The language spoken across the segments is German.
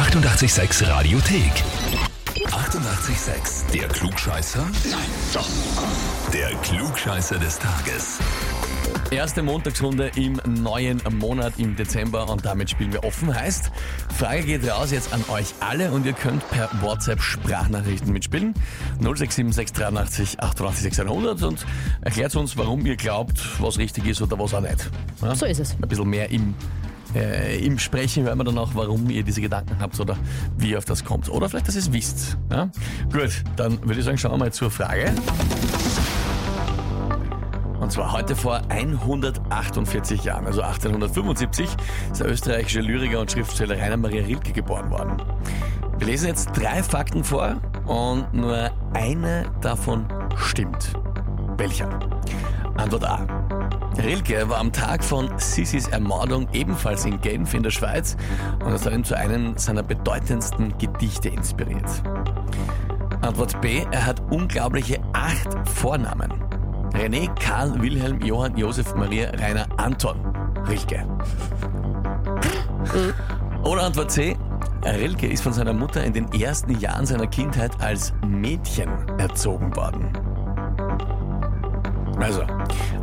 886 Radiothek. 88,6. Der Klugscheißer? Nein, doch. Der Klugscheißer des Tages. Erste Montagsrunde im neuen Monat im Dezember und damit spielen wir offen. Heißt, Frage geht raus jetzt an euch alle und ihr könnt per WhatsApp Sprachnachrichten mitspielen. 0676 83 88 600 und erklärt uns, warum ihr glaubt, was richtig ist oder was auch nicht. Ja? So ist es. Ein bisschen mehr im, äh, im Sprechen hören wir dann auch, warum ihr diese Gedanken habt oder wie ihr auf das kommt. Oder vielleicht, dass ihr es wisst. Ja? Gut, dann würde ich sagen, schauen wir mal zur Frage. Und zwar heute vor 148 Jahren, also 1875, ist der österreichische Lyriker und Schriftsteller Rainer Maria Rilke geboren worden. Wir lesen jetzt drei Fakten vor und nur eine davon stimmt. Welcher? Antwort A. Rilke war am Tag von Sissis Ermordung ebenfalls in Genf in der Schweiz und hat darin zu einem seiner bedeutendsten Gedichte inspiriert. Antwort B. Er hat unglaubliche acht Vornamen. René, Karl, Wilhelm, Johann, Josef, Maria, Rainer, Anton, Rilke. Oder Antwort C. Rilke ist von seiner Mutter in den ersten Jahren seiner Kindheit als Mädchen erzogen worden. Also,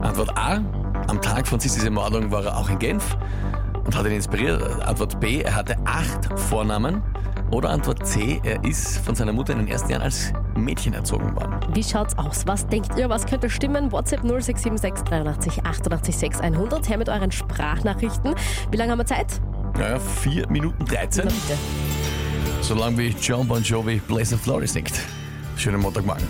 Antwort A. Am Tag von Sissis Ermordung war er auch in Genf und hat ihn inspiriert. Antwort B. Er hatte acht Vornamen. Oder Antwort C. Er ist von seiner Mutter in den ersten Jahren als Mädchen erzogen worden. Wie schaut's aus? Was denkt ihr? Was könnte stimmen? WhatsApp 0676 83 88 6 100. Her mit euren Sprachnachrichten. Wie lange haben wir Zeit? Naja, 4 Minuten 13. Na bitte. So lang wie John Bon Jovi Blaze of Glory singt. Schönen Montagmorgen.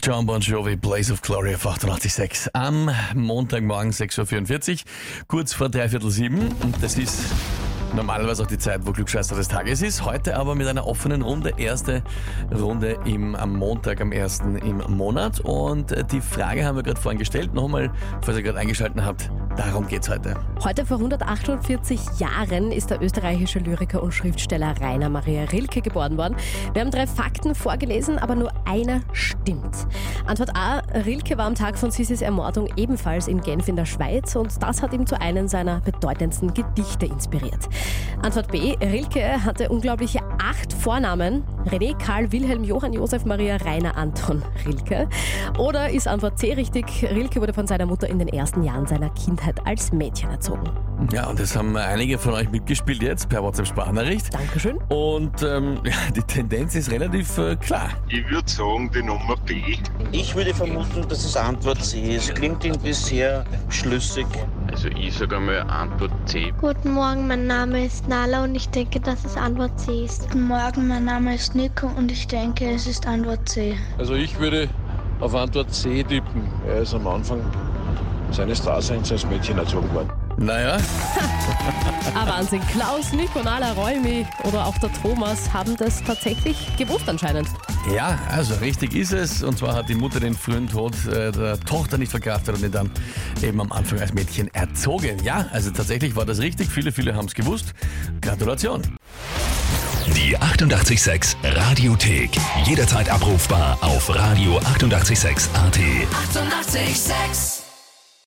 John Bon Jovi, Blaze of Glory auf 88.6 am Montagmorgen 6.44 Uhr, kurz vor dreiviertel sieben. Und das ist normalerweise auch die Zeit, wo Glückscheißer des Tages ist. Heute aber mit einer offenen Runde. Erste Runde im, am Montag, am 1. im Monat. Und die Frage haben wir gerade vorhin gestellt. Nochmal, falls ihr gerade eingeschaltet habt, darum geht's heute. Heute vor 148 Jahren ist der österreichische Lyriker und Schriftsteller Rainer Maria Rilke geboren worden. Wir haben drei Fakten vorgelesen, aber nur einer stimmt. Antwort A. Rilke war am Tag von Sissis Ermordung ebenfalls in Genf in der Schweiz und das hat ihn zu einem seiner bedeutendsten Gedichte inspiriert. Antwort B. Rilke hatte unglaubliche acht Vornamen. René, Karl, Wilhelm, Johann, Josef, Maria, Rainer, Anton, Rilke. Oder ist Antwort C richtig? Rilke wurde von seiner Mutter in den ersten Jahren seiner Kindheit als Mädchen erzogen. Ja, und das haben einige von euch mitgespielt jetzt per WhatsApp-Sprachnachricht. Dankeschön. Und ähm, ja, die Tendenz ist relativ äh, klar. Ich würde sagen, die Nummer B. Ich würde vermuten, dass es Antwort C ist. Klingt irgendwie sehr schlüssig. Also ich sage einmal Antwort C. Guten Morgen, mein Name ist Nala und ich denke, dass es Antwort C ist. Guten Morgen, mein Name ist Nico und ich denke, es ist Antwort C. Also ich würde auf Antwort C tippen. Er ist am Anfang seines Daseins als Mädchen erzogen worden. Naja, Ah, Wahnsinn. Klaus, Nico, Nala, Räumi oder auch der Thomas haben das tatsächlich gewusst anscheinend. ja, also richtig ist es. Und zwar hat die Mutter den frühen Tod äh, der Tochter nicht verkraftet und ihn dann eben am Anfang als Mädchen erzogen. Ja, also tatsächlich war das richtig. Viele, viele haben es gewusst. Gratulation. Die 88,6 Radiothek. Jederzeit abrufbar auf radio886.at. 88,6. Eighty-eight, sex.